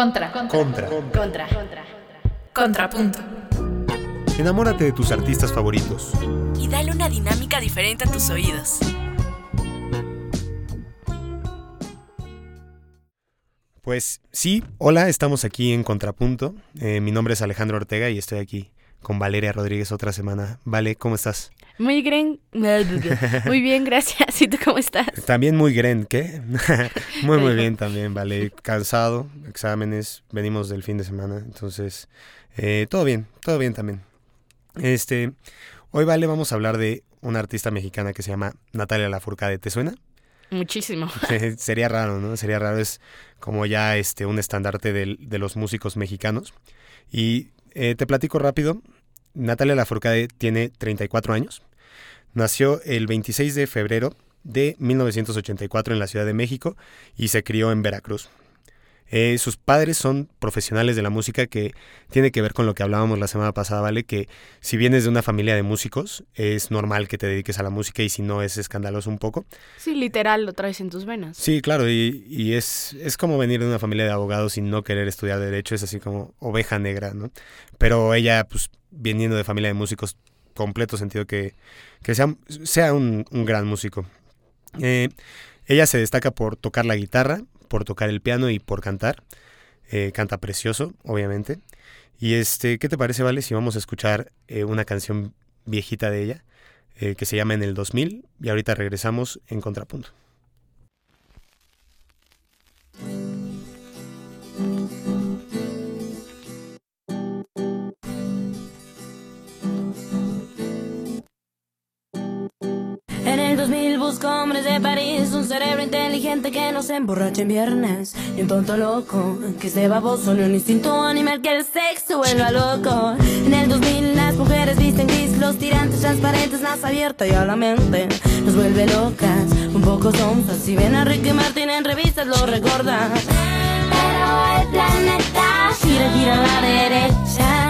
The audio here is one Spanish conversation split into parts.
Contra. Contra. Contra. Contrapunto. Enamórate de tus artistas favoritos. Y dale una dinámica diferente a tus oídos. Pues sí, hola, estamos aquí en Contrapunto. Eh, mi nombre es Alejandro Ortega y estoy aquí con Valeria Rodríguez otra semana. Vale, ¿cómo estás? Muy bien, muy bien, gracias. ¿Y tú cómo estás? También muy gren, ¿qué? muy, muy bien también, vale. Cansado, exámenes, venimos del fin de semana, entonces, eh, todo bien, todo bien también. Este, hoy, vale, vamos a hablar de una artista mexicana que se llama Natalia Lafourcade. ¿Te suena? Muchísimo. Sería raro, ¿no? Sería raro, es como ya este, un estandarte de, de los músicos mexicanos. Y eh, te platico rápido. Natalia Lafourcade tiene 34 años. Nació el 26 de febrero de 1984 en la Ciudad de México y se crió en Veracruz. Eh, sus padres son profesionales de la música que tiene que ver con lo que hablábamos la semana pasada, ¿vale? Que si vienes de una familia de músicos, es normal que te dediques a la música y si no es escandaloso un poco. Sí, literal, lo traes en tus venas. Sí, claro, y, y es, es como venir de una familia de abogados y no querer estudiar derecho, es así como oveja negra, ¿no? Pero ella, pues, viniendo de familia de músicos, completo sentido que, que sea, sea un, un gran músico. Eh, ella se destaca por tocar la guitarra, por tocar el piano y por cantar. Eh, canta precioso, obviamente. Y este, ¿qué te parece, Vale, si vamos a escuchar eh, una canción viejita de ella eh, que se llama En el 2000 y ahorita regresamos en contrapunto? 2000 busco hombres de París, un cerebro inteligente que no se emborrache en viernes, y un tonto loco que se baboso, ni un instinto animal que el sexo vuelva loco. En el 2000 las mujeres visten gris, los tirantes transparentes, más abierta y a la mente nos vuelve locas, un poco sonzas. Si ven a Ricky Martin en revistas lo recordan. Pero el planeta gira, gira a la derecha.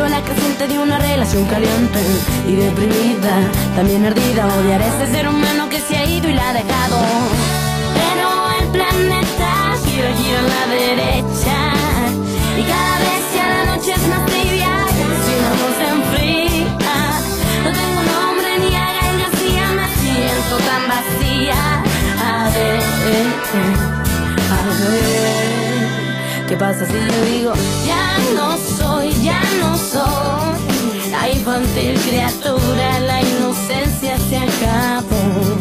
célula creciente de una relación caliente y deprimida, también ardida, odiar a este ser humano que se ha ido y la ha dejado. Pero el planeta gira, gira a la derecha y cada vez ya la noche es más tibia, sin amor se enfría. No tengo nombre ni haga García, me siento tan vacía. A ver, a ver, ¿qué pasa si yo digo ya no soy, ya no la infantil criatura, la inocencia se acabó.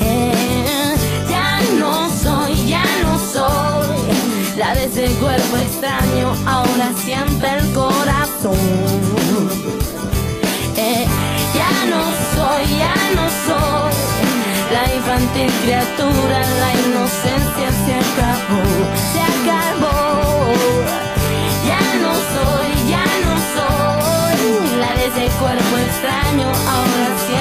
Eh, ya no soy, ya no soy la de ese cuerpo extraño, ahora siente el corazón. Eh, ya no soy, ya no soy la infantil criatura, la inocencia se acabó, se acabó. Cuerpo extraño, ahora siente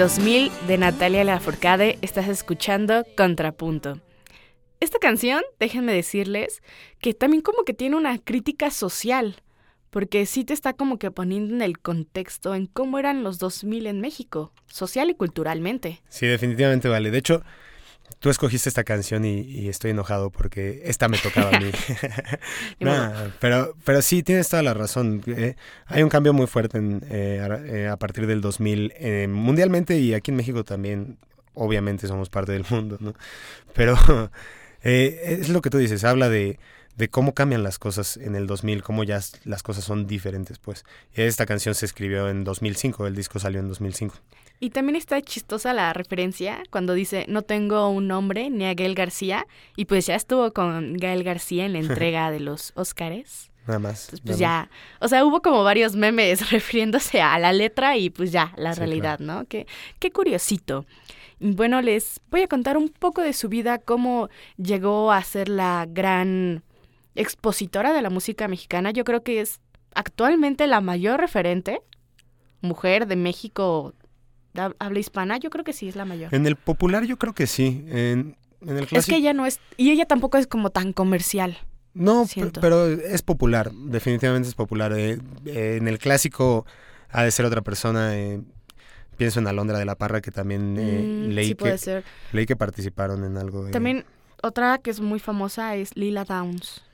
2000 de Natalia Lafourcade. Estás escuchando Contrapunto. Esta canción, déjenme decirles, que también como que tiene una crítica social, porque sí te está como que poniendo en el contexto en cómo eran los 2000 en México, social y culturalmente. Sí, definitivamente vale. De hecho, tú escogiste esta canción y, estoy enojado porque esta me tocaba a mí. no, pero, pero sí, tienes toda la razón. Eh, hay un cambio muy fuerte eh, eh, a, partir del 2000 mundialmente y aquí en México también. Obviamente somos parte del mundo, ¿no? Pero es lo que tú dices, habla de, de cómo cambian las cosas en el 2000, cómo ya las cosas son diferentes, pues. Esta canción se escribió en 2005, el disco salió en 2005. Y también está chistosa la referencia cuando dice, no tengo un nombre ni a Gael García, y pues ya estuvo con Gael García en la entrega de los Óscares. Nada más. pues ya, o sea, hubo como varios memes refiriéndose a la letra y pues ya, la realidad, ¿no? Qué, qué curiosito. Bueno, les voy a contar un poco de su vida, cómo llegó a ser la gran expositora de la música mexicana. Yo creo que es actualmente la mayor referente mujer de México habla hispana, yo creo que sí es la mayor. En el popular yo creo que sí. En, el clásico... Es que ella no es, y ella tampoco es como tan comercial. No, pero es popular, definitivamente es popular. Eh, eh, en el clásico ha de ser otra persona. Eh, pienso en Alondra de la Parra, que también mm, leí, que, leí que participaron en algo. También otra que es muy famosa es Lila Downs.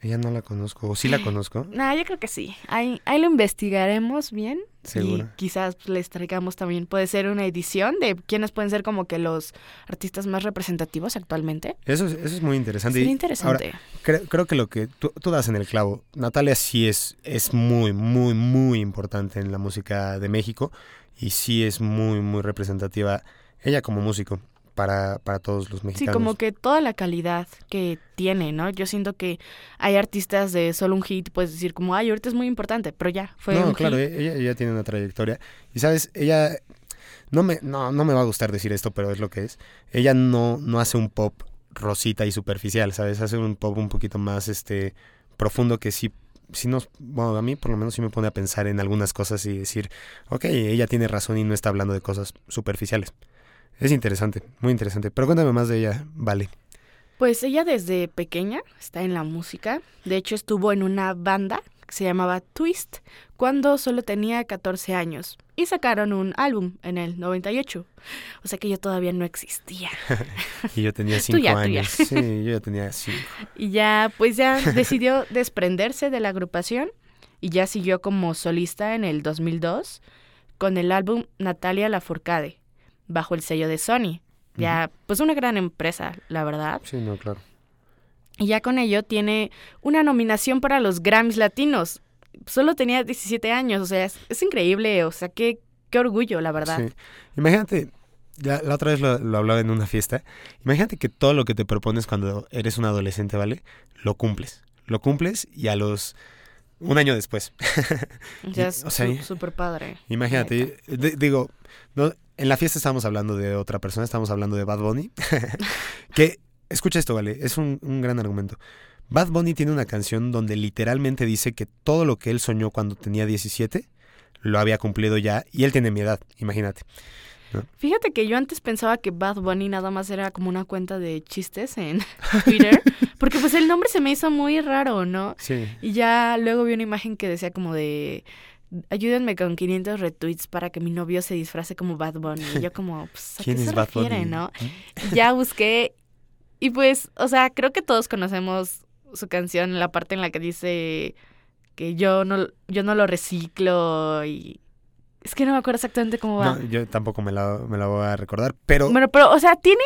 Ella no la conozco, o sí la conozco. No, yo creo que sí. Ahí, ahí lo investigaremos bien. Seguro. Y quizás pues, les traigamos también, puede ser una edición de quiénes pueden ser como que los artistas más representativos actualmente. Eso es, eso es muy interesante. Muy interesante. creo, creo, que lo que tú, tú, das en el clavo, Natalia sí es, es muy, muy, muy importante en la música de México y sí es muy, muy representativa ella como músico para, para todos los mexicanos. Sí, como que toda la calidad que tiene, ¿no? Yo siento que hay artistas de solo un hit, puedes decir como, ay, ahorita es muy importante, pero ya, fue no, claro, Ella, ella tiene una trayectoria. Y sabes, ella, no me, no, no me va a gustar decir esto, pero es lo que es. Ella no, no hace un pop rosita y superficial, ¿sabes? Hace un pop un poquito más, este, profundo que sí si nos, bueno, a mí por lo menos sí me pone a pensar en algunas cosas y decir, ok, ella tiene razón y no está hablando de cosas superficiales. Es interesante, muy interesante. Pero cuéntame más de ella, Vale. Pues ella desde pequeña está en la música. De hecho, estuvo en una banda que se llamaba Twist cuando solo tenía 14 años. Y sacaron un álbum en el 98. O sea que yo todavía no existía. y yo tenía 5 años. Sí, yo ya tenía 5. Y ya, pues ya decidió desprenderse de la agrupación y ya siguió como solista en el 2002 con el álbum Natalia Lafourcade bajo el sello de Sony. Ya, pues una gran empresa, la verdad. Sí, no, claro. Y ya con ello tiene una nominación para los Grammys Latinos. Solo tenía 17 años, o sea, es, increíble, o sea, qué, qué orgullo, la verdad. Sí. Imagínate, ya la otra vez lo, lo, hablaba en una fiesta, imagínate que todo lo que te propones cuando eres un adolescente, ¿vale? Lo cumples. Lo cumples y a los... Un año después. Ya es súper padre. Imagínate, digo, no, en la fiesta estábamos hablando de otra persona, estábamos hablando de Bad Bunny. que, escucha esto, vale, es un, gran argumento. Bad Bunny tiene una canción donde literalmente dice que todo lo que él soñó cuando tenía 17 lo había cumplido ya y él tiene mi edad, imagínate. Fíjate que yo antes pensaba que Bad Bunny nada más era como una cuenta de chistes en Twitter, porque pues el nombre se me hizo muy raro, ¿no? Sí. Y ya luego vi una imagen que decía como de ayúdenme con 500 retweets para que mi novio se disfrace como Bad Bunny. Y yo como, pues, ¿a qué se refiere, no? Ya busqué y pues, o sea, creo que todos conocemos su canción, la parte en la que dice que yo no, yo no lo reciclo y... Es que no me acuerdo exactamente cómo va. No, yo tampoco me la, me la voy a recordar, pero... Bueno, pero, o sea, tiene...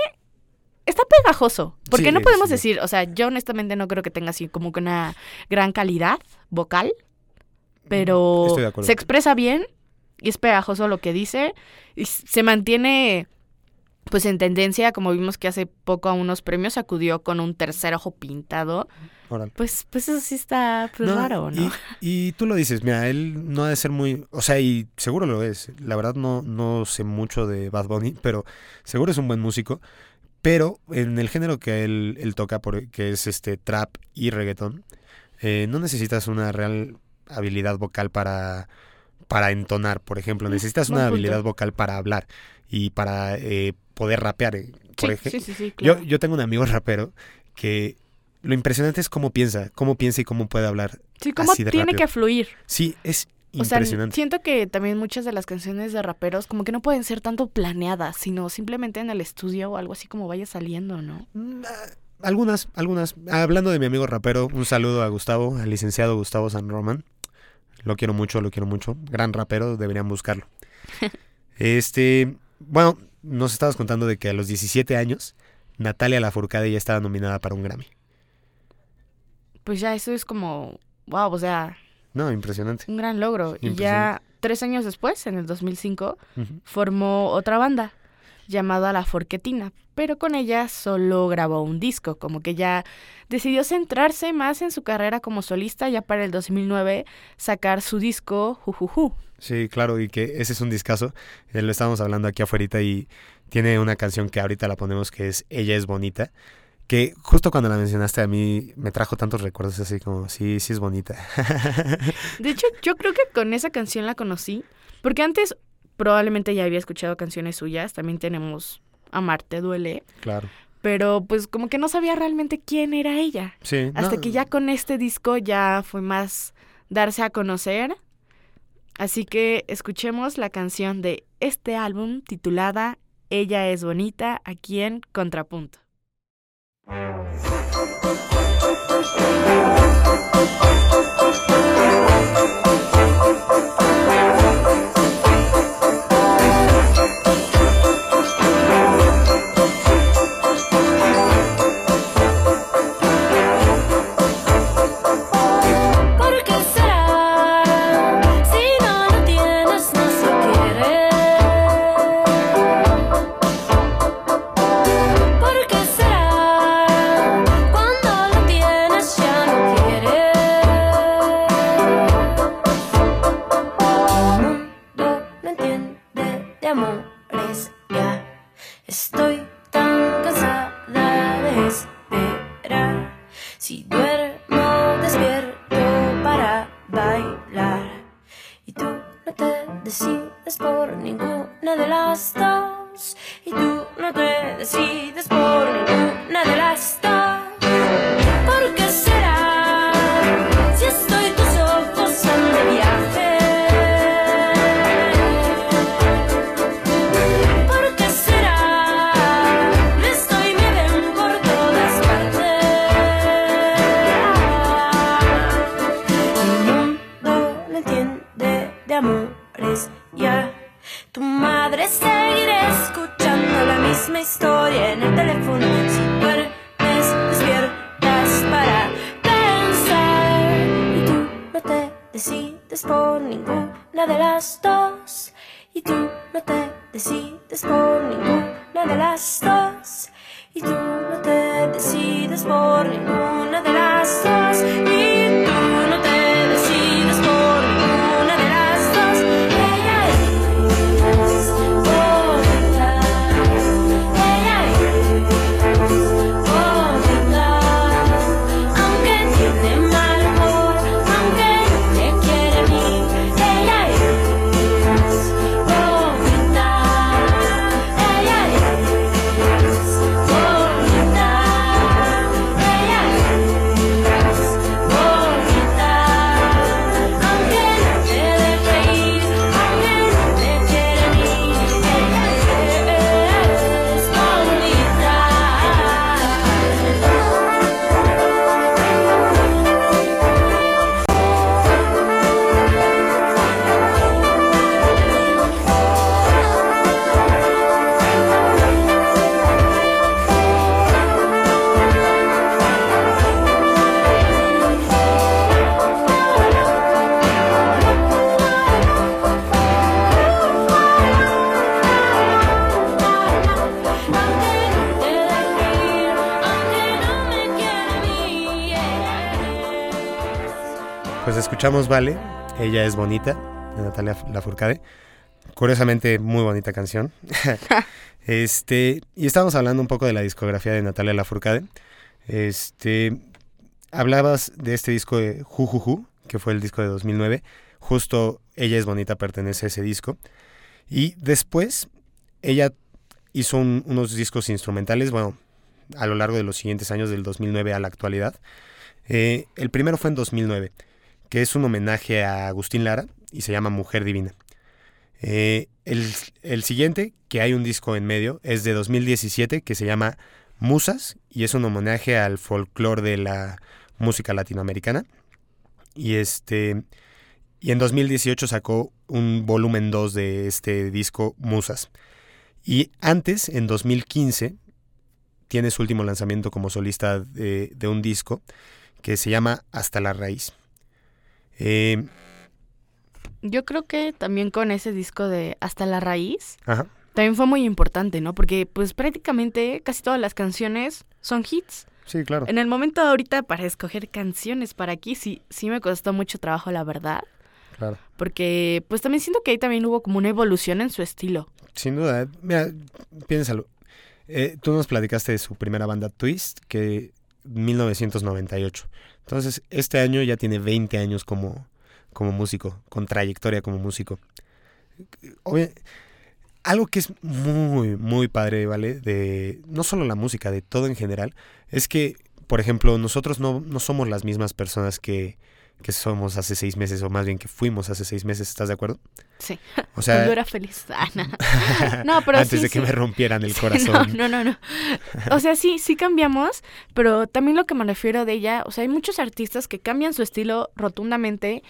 Está pegajoso, porque no podemos decir, o sea, yo honestamente no creo que tenga así como que una gran calidad vocal, pero se expresa bien y es pegajoso lo que dice y se mantiene pues en tendencia, como vimos que hace poco a unos premios acudió con un tercer ojo pintado. Pues, pues eso sí está pues, raro, ¿no? Y, tú lo dices, mira, él no ha de ser muy, o sea, y seguro lo es. La verdad no, no sé mucho de Bad Bunny, pero seguro es un buen músico. Pero en el género que él, él toca, que es este trap y reggaetón, eh, no necesitas una real habilidad vocal para, para entonar, por ejemplo. Mm, Necesitas una habilidad vocal para hablar y para eh, poder rapear. Eh, por ejemplo, sí, sí, yo, yo tengo un amigo rapero que lo impresionante es cómo piensa, cómo piensa y cómo puede hablar. Sí, cómo tiene que fluir. Sí, es impresionante. siento que también muchas de las canciones de raperos como que no pueden ser tanto planeadas, sino simplemente en el estudio o algo así como vaya saliendo, ¿no? Mm, ah, algunas, algunas. Hablando de mi amigo rapero, un saludo a Gustavo, al licenciado Gustavo San Román. Lo quiero mucho, lo quiero mucho. Gran rapero, deberían buscarlo. este, bueno, nos estabas contando de que a los 17 años Natalia Lafourcade ya estaba nominada para un Grammy. Pues ya eso es como, wow, o sea... No, impresionante. Un gran logro. Y ya tres años después, en el 2005, formó otra banda llamada La Forquetina, pero con ella solo grabó un disco, como que ya decidió centrarse más en su carrera como solista, ya para el 2009 sacar su disco Jujuju. Sí, claro, y que ese es un discazo, eh, lo estábamos hablando aquí afuera y tiene una canción que ahorita la ponemos que es Ella es bonita, que justo cuando la mencionaste a mí me trajo tantos recuerdos así como, sí, sí es bonita. De hecho, yo creo que con esa canción la conocí, porque antes probablemente ya había escuchado canciones suyas, también tenemos Amarte duele. Claro. Pero pues como que no sabía realmente quién era ella. Sí. Hasta que ya con este disco ya fue más darse a conocer. Así que escuchemos la canción de este álbum titulada Ella es bonita aquí en Contrapunto. Música escuchamos Vale, ella es bonita, de Natalia Lafourcade. Curiosamente, muy bonita canción. este, y estábamos hablando un poco de la discografía de Natalia Lafourcade. Este, hablabas de este disco de Jujuju, que fue el disco de 2009. Justo Ella es Bonita pertenece a ese disco. Y después ella hizo unos discos instrumentales, bueno, a lo largo de los siguientes años, del 2009 a la actualidad. Eh, el primero fue en 2009, que es un homenaje a Agustín Lara y se llama Mujer Divina. Eh, el, siguiente, que hay un disco en medio, es de 2017 que se llama Musas y es un homenaje al folclore de la música latinoamericana. Y este y en 2018 sacó un volumen 2 de este disco Musas. Y antes, en 2015, tiene su último lanzamiento como solista de, un disco que se llama Hasta la Raíz. Eh, Yo creo que también con ese disco de Hasta la Raíz, también fue muy importante, ¿no? Porque pues prácticamente casi todas las canciones son hits. Sí, claro. En el momento ahorita para escoger canciones para aquí sí, sí me costó mucho trabajo, la verdad. Claro. Porque pues también siento que ahí también hubo como una evolución en su estilo. Sin duda. Mira, piénsalo. Eh, tú nos platicaste de su primera banda Twist, que 1998. Entonces, este año ya tiene 20 años como, como músico, con trayectoria como músico. algo que es muy, muy padre, ¿vale? De no solo la música, de todo en general, es que, por ejemplo, nosotros no, no somos las mismas personas que, que somos hace seis meses, o más bien que fuimos hace seis meses, ¿estás de acuerdo? Sí. O sea, yo era feliz. Ah, no. pero Antes de que me rompieran el corazón. no, no, no, O sea, sí, sí cambiamos, pero también lo que me refiero de ella, o sea, hay muchos artistas que cambian su estilo rotundamente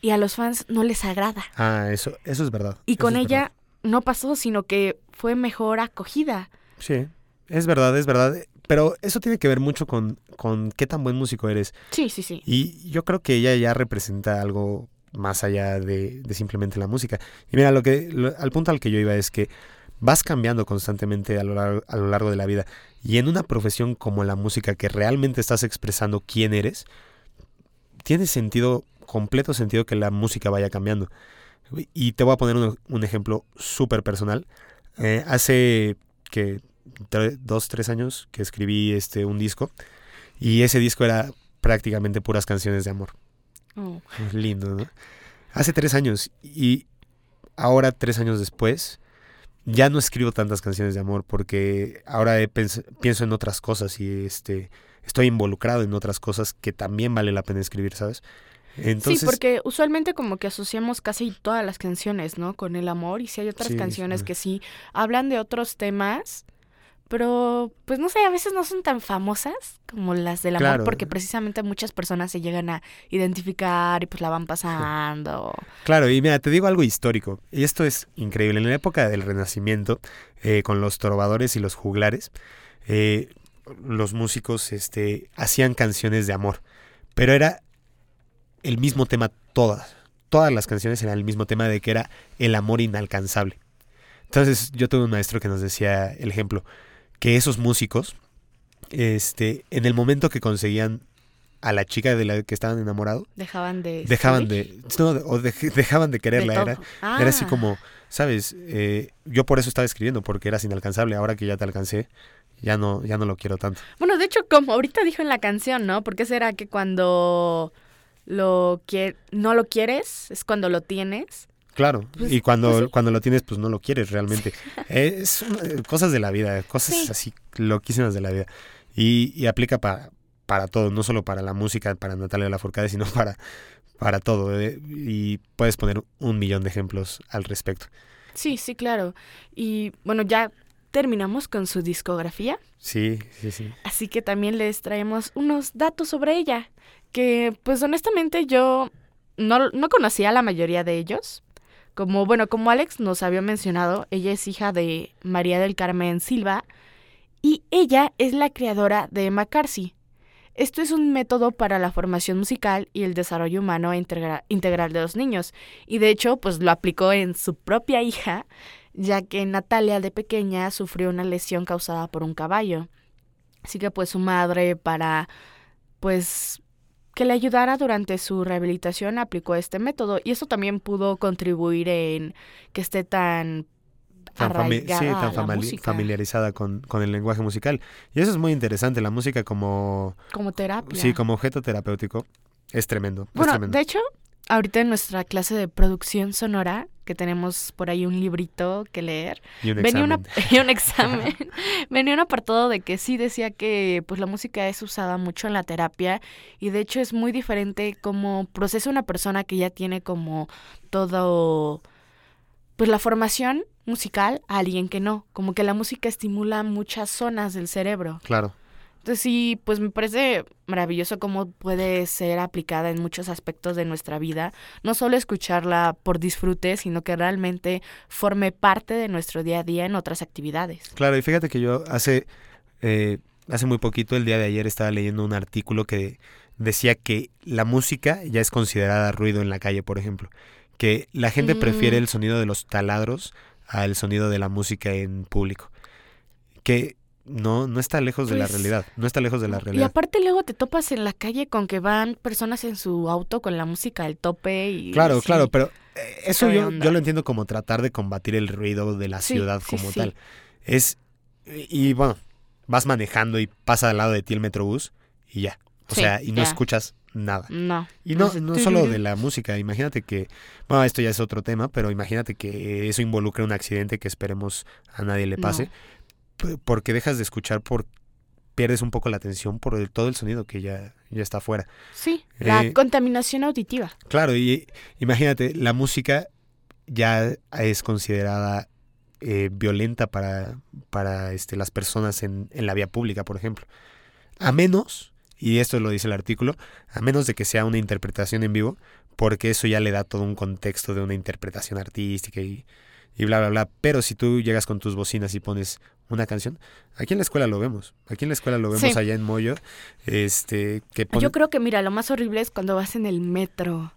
y a los fans no les agrada. Ah, eso, eso es verdad. Y con ella no pasó, sino que fue mejor acogida. Sí, es verdad, es verdad. Pero eso tiene que ver mucho con, con qué tan buen músico eres. Sí, sí, sí. Y yo creo que ella ya representa algo más allá de, simplemente la música. Y mira, lo que, al punto al que yo iba es que vas cambiando constantemente a lo, largo, a lo largo de la vida. Y en una profesión como la música, que realmente estás expresando quién eres, tiene sentido, completo sentido que la música vaya cambiando. Y te voy a poner un, ejemplo súper personal. Eh, hace que dos, tres años que escribí este, un disco y ese disco era prácticamente puras canciones de amor. Oh. Lindo, ¿no? Hace tres años y ahora, tres años después, ya no escribo tantas canciones de amor porque ahora pienso en otras cosas y este, estoy involucrado en otras cosas que también vale la pena escribir, ¿sabes? Entonces, sí, porque usualmente como que asociamos casi todas las canciones, ¿no? Con el amor y si hay otras canciones que sí hablan de otros temas, pero pues no sé, a veces no son tan famosas como las del amor porque precisamente muchas personas se llegan a identificar y pues la van pasando. Claro, y mira, te digo algo histórico, y esto es increíble, en la época del Renacimiento, eh, con los trovadores y los juglares, eh, los músicos este, hacían canciones de amor, pero era el mismo tema todas, todas las canciones eran el mismo tema de que era el amor inalcanzable. Entonces yo tuve un maestro que nos decía el ejemplo, que esos músicos, este, en el momento que conseguían a la chica de la que estaban enamorados, dejaban de dejaban de no, o dejaban de quererla era, era así ah. como sabes eh, yo por eso estaba escribiendo porque eras inalcanzable ahora que ya te alcancé ya no ya no lo quiero tanto. Bueno de hecho como ahorita dijo en la canción no porque será que cuando lo que no lo quieres es cuando lo tienes Claro, pues, y cuando, pues cuando lo tienes, pues no lo quieres realmente. es eh, cosas de la vida, cosas así loquísimas de la vida. Y, aplica para, para todo, no solo para la música, para Natalia Lafourcade, sino para, para todo. Eh, y puedes poner un millón de ejemplos al respecto. Sí, sí, claro. Y bueno, ya terminamos con su discografía. Sí, sí, sí. Así que también les traemos unos datos sobre ella, que pues honestamente yo no, no conocía a la mayoría de ellos, como, bueno, como Alex nos había mencionado, ella es hija de María del Carmen Silva y ella es la creadora de McCarthy. Esto es un método para la formación musical y el desarrollo humano integral de los niños. Y de hecho, pues lo aplicó en su propia hija, ya que Natalia de pequeña sufrió una lesión causada por un caballo. Así que pues su madre para pues que le ayudara durante su rehabilitación aplicó este método y eso también pudo contribuir en que esté tan tan, familiarizada con, el lenguaje musical. Y eso es muy interesante, la música como... Como terapia. Sí, como objeto terapéutico. es tremendo. Bueno, de hecho, ahorita en nuestra clase de producción sonora, que tenemos por ahí un librito que leer, y un venía, examen. Una, un examen, venía un apartado de que sí decía que pues la música es usada mucho en la terapia y de hecho es muy diferente como procesa una persona que ya tiene como todo, pues la formación musical a alguien que no, como que la música estimula muchas zonas del cerebro. Claro. Entonces sí, pues me parece maravilloso cómo puede ser aplicada en muchos aspectos de nuestra vida. No solo escucharla por disfrute, sino que realmente forme parte de nuestro día a día en otras actividades. Claro, y fíjate que yo hace, eh, hace muy poquito, el día de ayer, estaba leyendo un artículo que decía que la música ya es considerada ruido en la calle, por ejemplo. Que la gente prefiere el sonido de los taladros al sonido de la música en público. Que no, no está lejos de la Pues, realidad. No está lejos de la Y realidad. aparte luego te topas en la calle con que van personas en su auto con la música al tope y... Claro, sí. claro, pero eh, eso yo, yo lo entiendo como tratar de combatir el ruido de la Sí, ciudad como sí. tal. Es, y bueno, vas manejando y pasa al lado de ti el metrobús y ya. O sea, y no ya. escuchas nada. No. Y no, no solo de la música, imagínate que, bueno, esto ya es otro tema, pero imagínate que eso involucre un accidente que esperemos a nadie le pase, No. Porque dejas de escuchar, por pierdes un poco la atención por el- todo el sonido que ya, ya está afuera. Sí, la Eh, contaminación auditiva. Claro, y imagínate, la música ya es considerada eh, violenta para, para este, las personas en, en la vía pública, por ejemplo. A menos, y esto lo dice el artículo, a menos de que sea una interpretación en vivo, porque eso ya le da todo un contexto de una interpretación artística y, y bla, bla, bla. Pero si tú llegas con tus bocinas y pones una canción, aquí en la escuela lo vemos, aquí en la escuela lo vemos Sí. allá en Moyo, este, que Yo creo que, mira, lo más horrible es cuando vas en el metro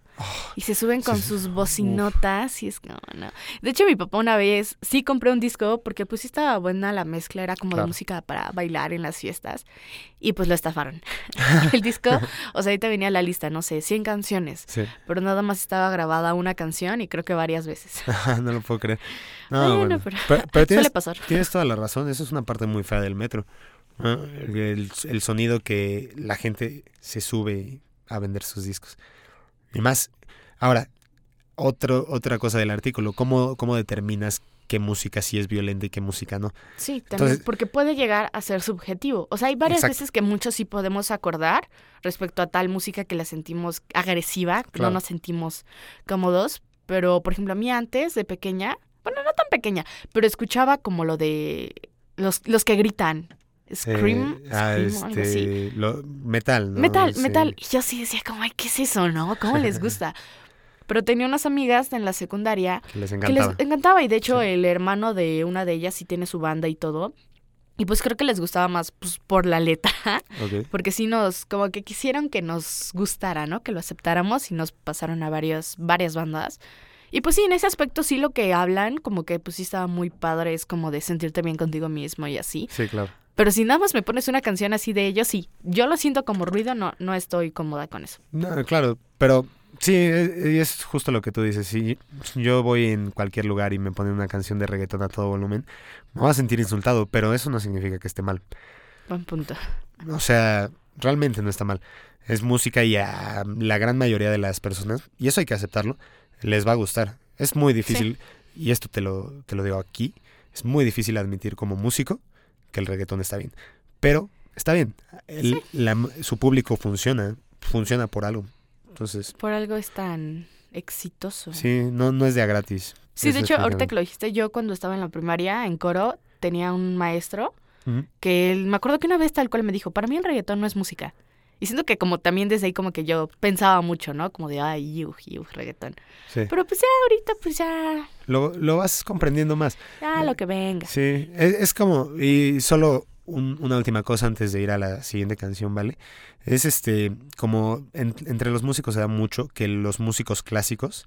y se suben con sí, sus uf. bocinotas y es como, no. De hecho, mi papá una vez sí compré un disco porque pues sí estaba buena la mezcla, era como Claro. de música para bailar en las fiestas y pues lo estafaron. el disco, o sea, ahorita venía la lista, no sé, 100 canciones, Sí. pero nada más estaba grabada una canción y creo que varias veces. no lo puedo creer. No, Bueno, bueno. pero- Pero, pero tienes, Suele pasar. tienes toda la razón, eso es una parte muy fea del metro. ¿no? El, el sonido que la gente se sube a vender sus discos. Y más, ahora, otro, otra cosa del artículo, ¿cómo, ¿cómo determinas qué música sí es violenta y qué música no? Sí, también, Entonces- porque puede llegar a ser subjetivo. O sea, hay varias Exacto. veces que muchos sí podemos acordar respecto a tal música que la sentimos agresiva, Claro. no nos sentimos cómodos. Pero, por ejemplo, a mí antes, de pequeña, bueno, no tan pequeña, pero escuchaba como lo de los, los que gritan. Scream, Eh, ah, scream o algo así. este, lo- metal, ¿no? Metal, Sí. metal. Y yo sí decía como, ay, ¿qué es eso, no? ¿Cómo les gusta? Pero tenía unas amigas en la secundaria Que les que encantaba. les encantaba y de hecho Sí. el hermano de una de ellas sí tiene su banda y todo. Y pues creo que les gustaba más pues, por la letra, porque sí nos, como que quisieron que nos gustara, ¿no? Que lo aceptáramos y nos pasaron a varias, varias bandas. Y pues sí, en ese aspecto sí lo que hablan, como que pues sí estaba muy padre, es como de sentirte bien contigo mismo y así. Sí, claro. Pero si nada más me pones una canción así de ellos, sí, yo lo siento como ruido, no, no estoy cómoda con eso. No, claro, pero sí, e- y es justo lo que tú dices. Si yo voy en cualquier lugar y me ponen una canción de reggaetón a todo volumen, me voy a sentir insultado, pero eso no significa que esté mal. Buen punto. O sea, realmente no está mal. Es música y a la gran mayoría de las personas, y eso hay que aceptarlo, les va a gustar. Es muy difícil, y esto te lo, te lo digo aquí, es muy difícil admitir como músico que el reggaetón está bien. Pero está bien. El- la- su público funciona, funciona por algo. Entonces, Por algo es tan exitoso. sí, no, no es de a gratis. Sí, de hecho, ahorita que lo dijiste, yo cuando estaba en la primaria, en coro, tenía un maestro que él, me acuerdo que una vez tal cual me dijo, para mí el reggaetón no es música. Y siento que como también desde ahí como que yo pensaba mucho, ¿no? Como de, ay, yuj, reggaetón. Sí. Pero pues ya ahorita, pues ya, Lo, lo vas comprendiendo más. ya lo que venga. Sí, es, es como, y solo un- una última cosa antes de ir a la siguiente canción, ¿vale? Es este, como en- entre los músicos se da mucho que los músicos clásicos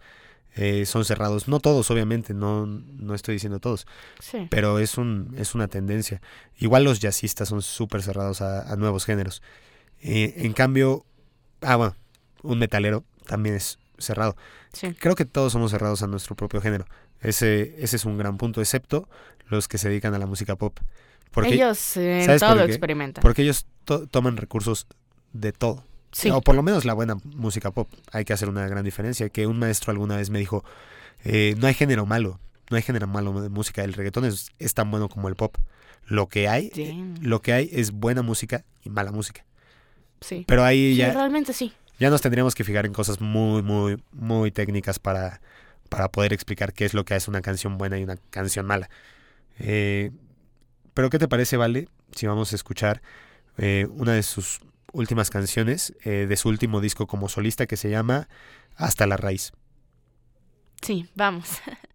eh, son cerrados. No todos, obviamente, no, no estoy diciendo todos, Sí. pero es, un, es una tendencia. Igual los jazzistas son súper cerrados a, a nuevos géneros. Eh, en cambio, ah, bueno, un metalero también es cerrado. Sí. Creo que todos somos cerrados a nuestro propio género. Ese, ese es un gran punto, excepto los que se dedican a la música pop. Porque, Ellos eh, en ¿sabes todo por experimentan. porque ellos to- toman recursos de todo. O por lo menos la buena música pop. Hay que hacer una gran diferencia. Que un maestro alguna vez me dijo, eh, no hay género malo. No hay género malo de música. El reggaetón es, es tan bueno como el pop. Lo que hay, lo que hay es buena música y mala música. Sí. Pero ahí ya. realmente sí. Ya nos tendríamos que fijar en cosas muy, muy, muy técnicas para, para poder explicar qué es lo que hace una canción buena y una canción mala. Eh, pero, ¿qué te parece, Vale? Si vamos a escuchar eh, una de sus últimas canciones eh, de su último disco como solista que se llama Hasta la raíz. Sí, vamos.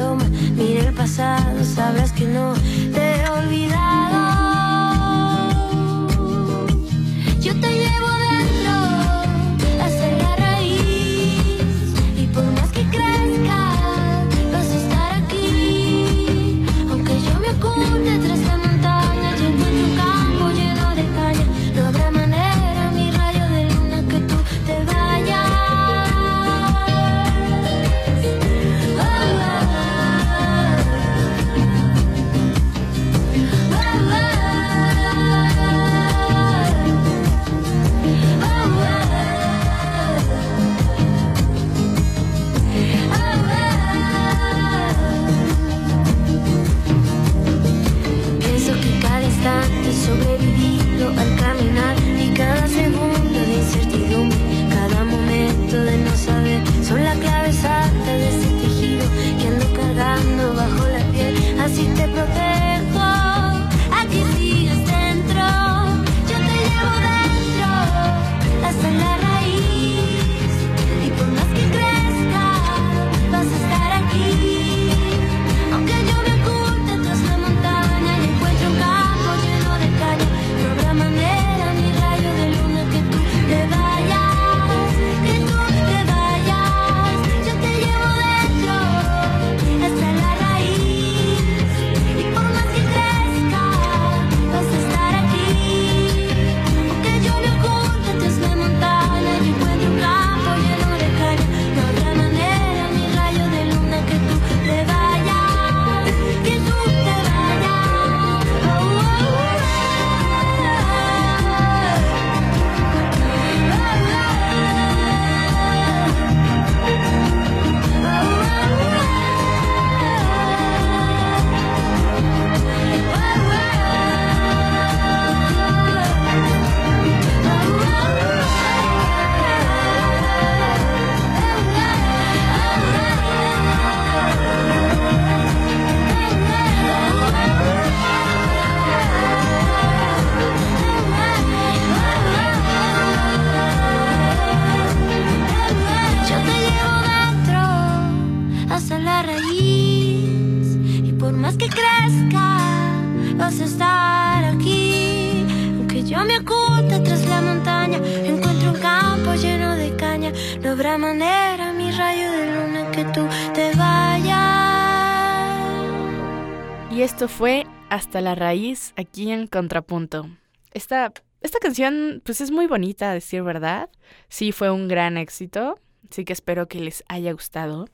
loma, mire el pasado, sabrás que no te he Hasta la raíz aquí en Contrapunto. Esta, esta canción pues es muy bonita, a decir verdad. Sí fue un gran éxito, así que espero que les haya gustado.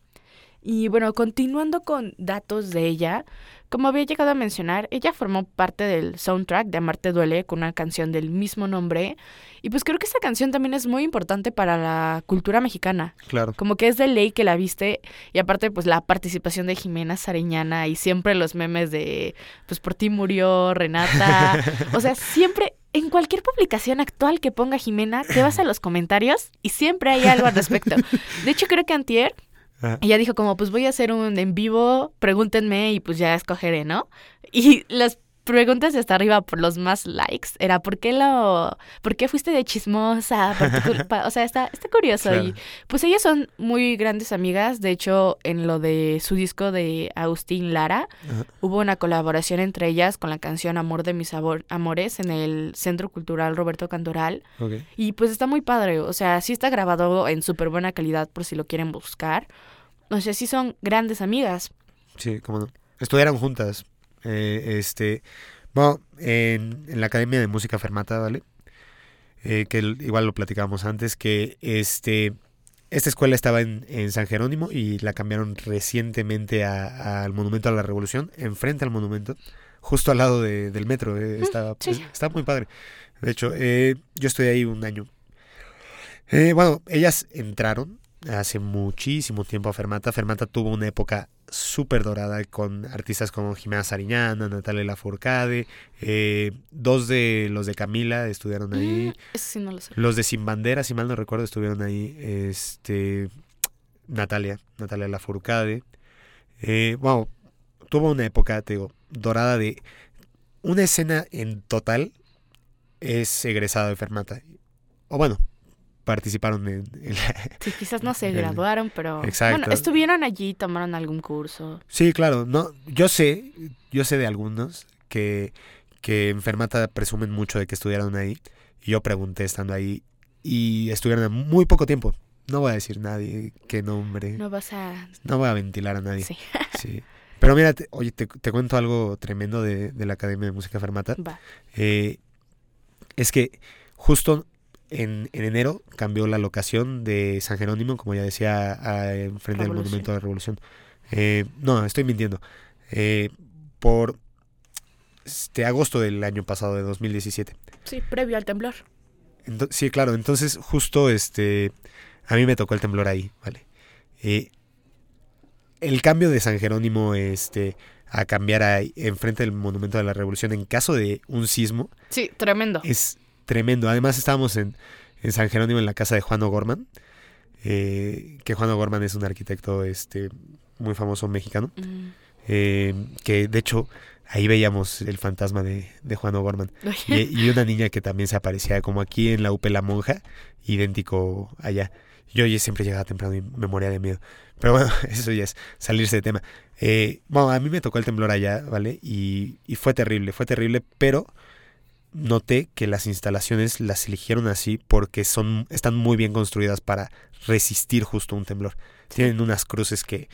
Y bueno, continuando con datos de ella, como había llegado a mencionar, ella formó parte del soundtrack de Amarte Duele con una canción del mismo nombre. Y pues creo que esta canción también es muy importante para la cultura mexicana. Claro. Como que es de ley que la viste. Y aparte, pues la participación de Jimena Sariñana y siempre los memes de, pues por ti murió Renata. o sea, siempre, en cualquier publicación actual que ponga Jimena, te vas a los comentarios y siempre hay algo al respecto. De hecho, creo que Antier Ajá. ella dijo como, pues voy a hacer un en vivo, pregúntenme y pues ya escogeré, ¿no? Y las preguntas hasta arriba por los más likes era ¿por qué lo por qué fuiste de chismosa? o sea, está, está curioso. Y pues ellas son muy grandes amigas. De hecho, en lo de su disco de Agustín Lara, hubo una colaboración entre ellas con la canción Amor de mis amores en el Centro Cultural Roberto Cantoral. Y pues está muy padre. O sea, sí está grabado en súper buena calidad por si lo quieren buscar. O sea, sí son grandes amigas. Sí, cómo no. Estudiaron juntas. Eh, este, bueno, en, la Academia de Música Fermata, ¿vale? Eh, que igual lo platicábamos antes, que este, esta escuela estaba en, San Jerónimo y la cambiaron recientemente al Monumento a la Revolución, enfrente al monumento, justo al lado del metro. Eh, está, está, muy padre. De hecho, yo estoy ahí un año. bueno, ellas entraron hace muchísimo tiempo a Fermata. Fermata tuvo una época súper dorada con artistas como Jimena Sariñana, Natalia Lafourcade, eh, dos de los de Camila estuvieron ahí. Mm, los de Sin Bandera, si mal no recuerdo, estuvieron ahí. Este, Natalia, Natalia Lafourcade. Eh, wow, tuvo una época, te digo, dorada de una escena en total es egresada de Fermata. O bueno, participaron en, Sí, quizás no se graduaron, pero bueno, estuvieron allí, tomaron algún curso. Sí, claro, no, yo sé, yo sé de algunos que, que en Fermata presumen mucho de que estudiaron ahí, y yo pregunté estando ahí, y estuvieron muy poco tiempo. No voy a decir nadie qué nombre. No vas a... No voy a ventilar a nadie. Sí. sí. Pero mira, oye, te, cuento algo tremendo de, la Academia de Música Fermata. Va. Eh, es que justo en, enero cambió la locación de San Jerónimo, como ya decía, enfrente frente del Monumento de la Revolución. Eh, no, estoy mintiendo. Eh, por este agosto del año pasado, de 2017. Sí, previo al temblor. sí, claro. Entonces, justo este, a mí me tocó el temblor ahí, ¿vale? Eh, el cambio de San Jerónimo este, a cambiar ahí, enfrente del Monumento de la Revolución en caso de un sismo. Sí, tremendo. Es tremendo. Además estábamos en, San Jerónimo en la casa de Juan O'Gorman, eh, que Juan O'Gorman es un arquitecto este, muy famoso mexicano, eh, que de hecho ahí veíamos el fantasma de, Juan O'Gorman. y, una niña que también se aparecía como aquí en la UP La Monja, idéntico allá. Yo siempre llegaba temprano y me moría de miedo. Pero bueno, eso ya es salirse de tema. Eh, bueno, a mí me tocó el temblor allá, ¿vale? Y, y fue terrible, fue terrible, pero noté que las instalaciones las eligieron así porque son, están muy bien construidas para resistir justo un temblor. Tienen unas cruces que...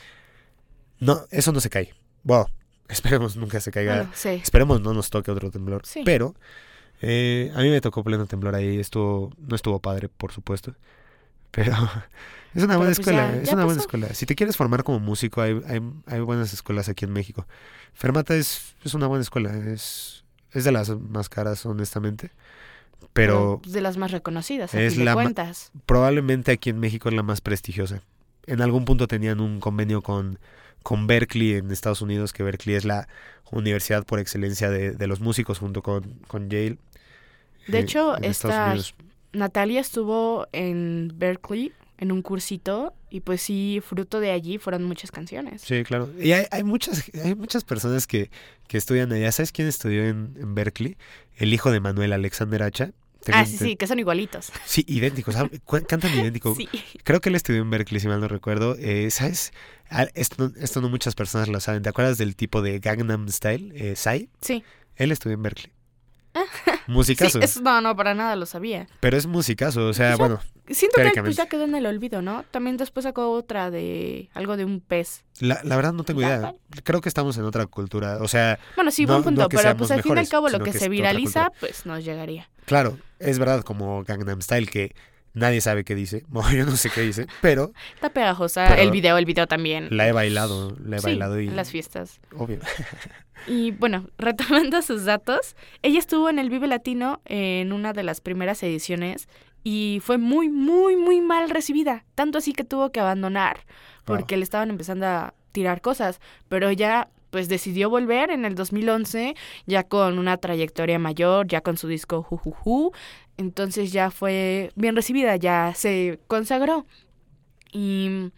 No, eso no se cae. Wow, esperemos nunca se caiga. Esperemos no nos toque otro temblor. Pero eh, a mí me tocó pleno temblor ahí. Estuvo, no estuvo padre, por supuesto. Pero es una buena pues escuela. es una buena escuela. Si te quieres formar como músico, hay, hay, hay buenas escuelas aquí en México. Fermata es, es una buena escuela. Es, es de las más caras, honestamente. Pero. de las más reconocidas, es la cuentas. Probablemente aquí en México es la más prestigiosa. En algún punto tenían un convenio con, con Berkeley en Estados Unidos, que Berkeley es la universidad por excelencia de, los músicos junto con, con Yale. De eh, hecho, esta Natalia estuvo en Berkeley en un cursito y pues sí, fruto de allí fueron muchas canciones. Sí, claro. Y hay, hay muchas, hay muchas personas que, que estudian allá. ¿Sabes quién estudió en, en Berkeley? El hijo de Manuel Alexander Hacha. ah, sí, sí, que son igualitos. Sí, idénticos. Cantan idénticos. Sí. Creo que él estudió en Berkeley, si mal no recuerdo. Eh, ¿Sabes? Ah, esto, esto no muchas personas lo saben. ¿Te acuerdas del tipo de Gangnam Style? Eh, Sai. Sí. Él estudió en Berkeley. musicazo. no, no, para nada lo sabía. Pero es musicazo, o sea, bueno. Siento que pues, ya quedó en el olvido, ¿no? También después sacó otra de algo de un pez. La, la verdad no tengo idea. Creo que estamos en otra cultura, o sea. Bueno, sí, buen punto, pero pues al fin y al cabo lo que, se viraliza, pues nos llegaría. Claro, es verdad, como Gangnam Style, que nadie sabe qué dice. Yo no sé qué dice, pero. Está pegajosa. el video, el video también. La he bailado, la he bailado y. En las fiestas. Obvio. Y bueno, retomando sus datos, ella estuvo en el Vive Latino en una de las primeras ediciones y fue muy, muy, muy mal recibida. Tanto así que tuvo que abandonar porque le estaban empezando a tirar cosas. Pero ella pues decidió volver en el 2011 ya con una trayectoria mayor, ya con su disco Jujuju. Entonces ya fue bien recibida, ya se consagró. Y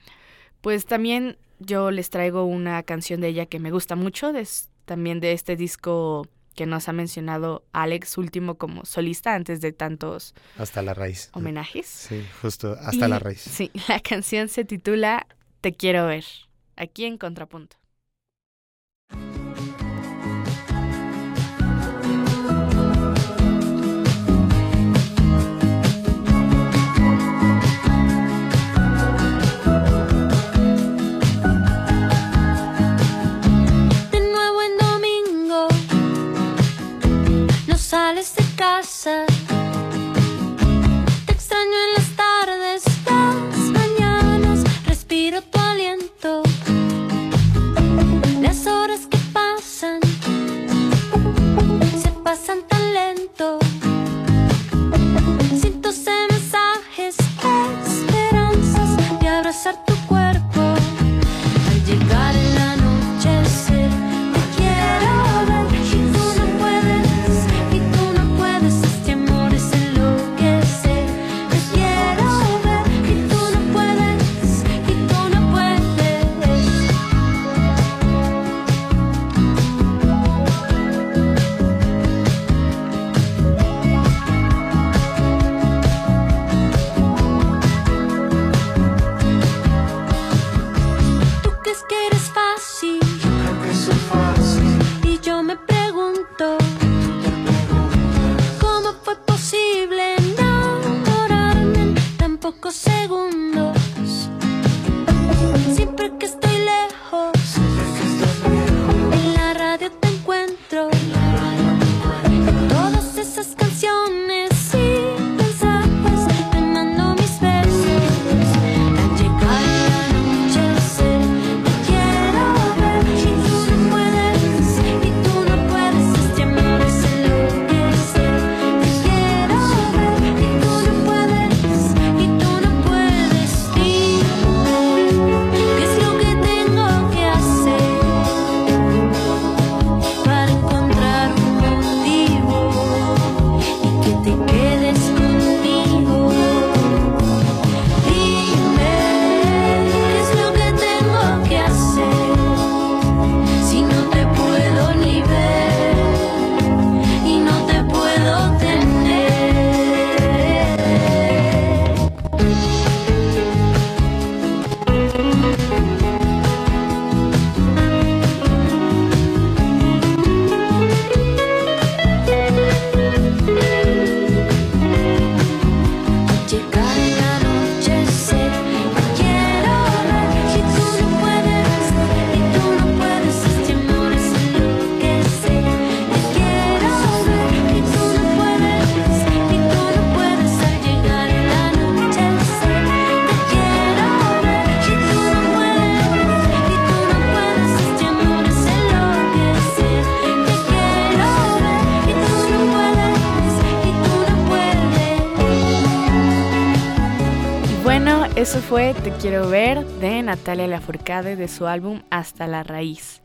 pues también yo les traigo una canción de ella que me gusta mucho, de también de este disco que nos ha mencionado Alex último como solista antes de tantos hasta la raíz homenajes. Sí, justo hasta la raíz. Sí, la canción se titula Te quiero ver, aquí en Contrapunto. myself Eso fue Te quiero ver de Natalia Lafourcade de su álbum Hasta la raíz.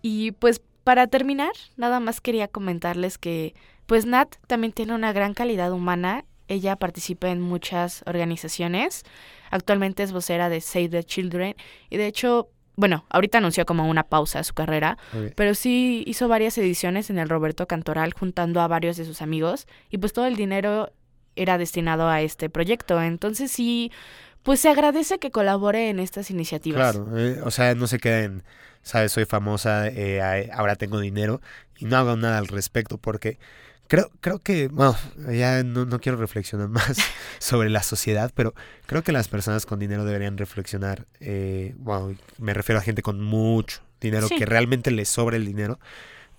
Y pues para terminar, nada más quería comentarles que pues Nat también tiene una gran calidad humana. Ella participa en muchas organizaciones. Actualmente es vocera de Save the Children y de hecho bueno, ahorita anunció como una pausa a su carrera, pero sí hizo varias ediciones en el Roberto Cantoral juntando a varios de sus amigos y pues todo el dinero era destinado a este proyecto. Entonces sí, pues se agradece que colabore en estas iniciativas. Claro, eh, o sea, no se queden, sabes, soy famosa, eh, ahora tengo dinero y no hago nada al respecto porque creo, creo que, bueno, ya no, no quiero reflexionar más sobre la sociedad, pero creo que las personas con dinero deberían reflexionar, eh, bueno, me refiero a gente con mucho dinero, que realmente les sobre el dinero.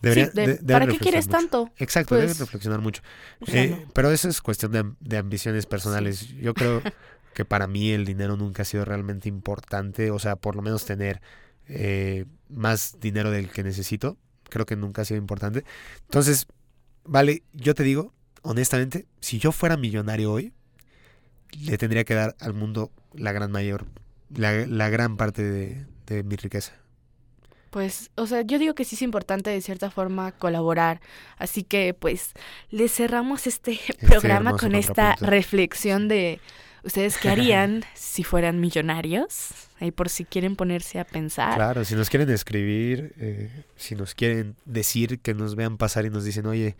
Debería, ¿Para qué quieres tanto? Exacto, deben pues, reflexionar mucho. Eh, pero eso es cuestión de, de ambiciones personales. Yo creo que para mí el dinero nunca ha sido realmente importante, o sea, por lo menos tener eh, más dinero del que necesito, creo que nunca ha sido importante. Entonces, vale, yo te digo, honestamente, si yo fuera millonario hoy, le tendría que dar al mundo la gran mayor, la, gran parte de, de mi riqueza. Pues, o sea, yo digo que sí es importante de cierta forma colaborar. Así que, pues, le cerramos este, este programa con esta reflexión de ¿Ustedes qué harían si fueran millonarios? Ahí por si quieren ponerse a pensar. Claro, si nos quieren escribir, eh, si nos quieren decir que nos vean pasar y nos dicen, oye,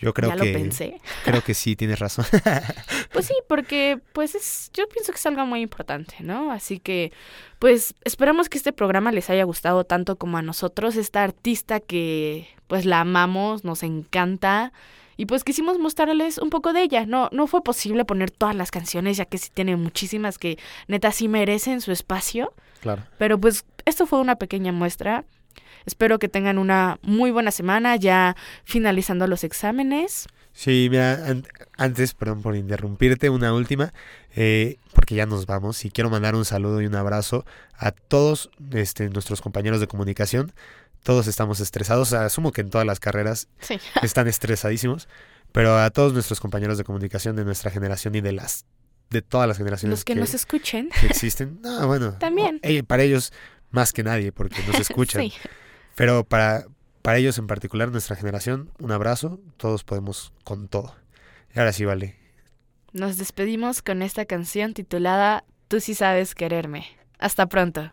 yo creo ya que. Lo pensé. Creo que sí, tienes razón. pues sí, porque pues es, yo pienso que es algo muy importante, ¿no? Así que, pues, esperamos que este programa les haya gustado tanto como a nosotros. Esta artista que pues la amamos, nos encanta. Y pues quisimos mostrarles un poco de ella. No, no fue posible poner todas las canciones, ya que sí tiene muchísimas que neta sí merecen su espacio. Claro. Pero pues esto fue una pequeña muestra. Espero que tengan una muy buena semana, ya finalizando los exámenes. Sí, mira, antes, perdón por interrumpirte, una última, eh, porque ya nos vamos y quiero mandar un saludo y un abrazo a todos este, nuestros compañeros de comunicación todos estamos estresados. Asumo que en todas las carreras están estresadísimos, pero a todos nuestros compañeros de comunicación de nuestra generación y de las de todas las generaciones los que, nos escuchen existen. No, bueno, también para ellos más que nadie porque nos escuchan. Pero para para ellos en particular nuestra generación, un abrazo. Todos podemos con todo. Y ahora sí, vale. Nos despedimos con esta canción titulada Tú sí sabes quererme. Hasta pronto.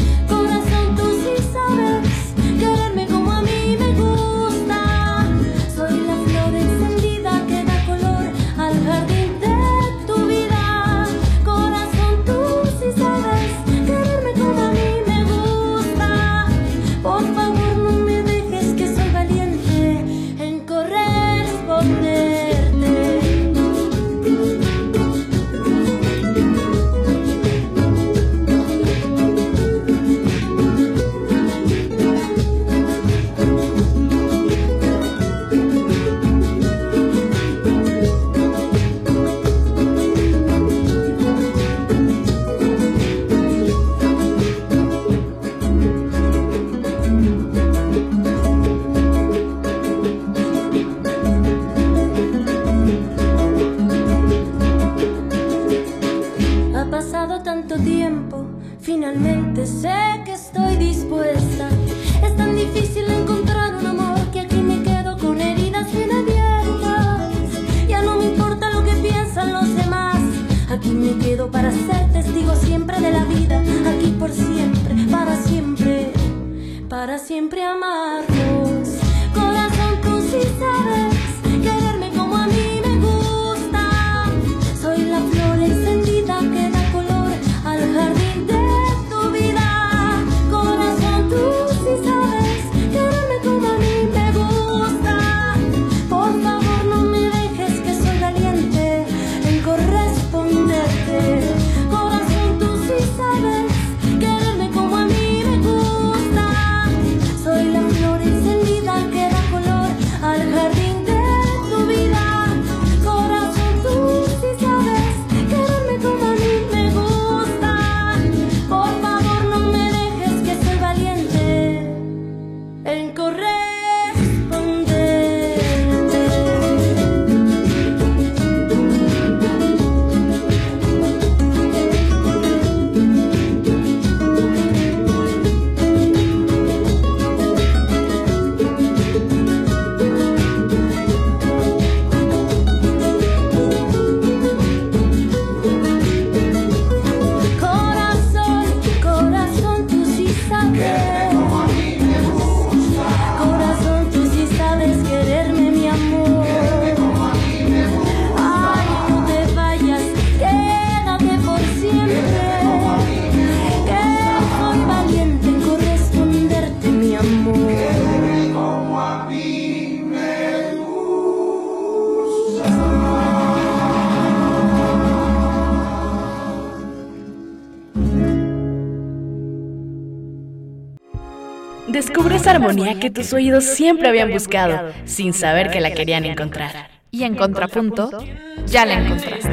armonía que tus oídos siempre habían buscado, sin saber que la querían encontrar. Y en contrapunto, ya la encontraste.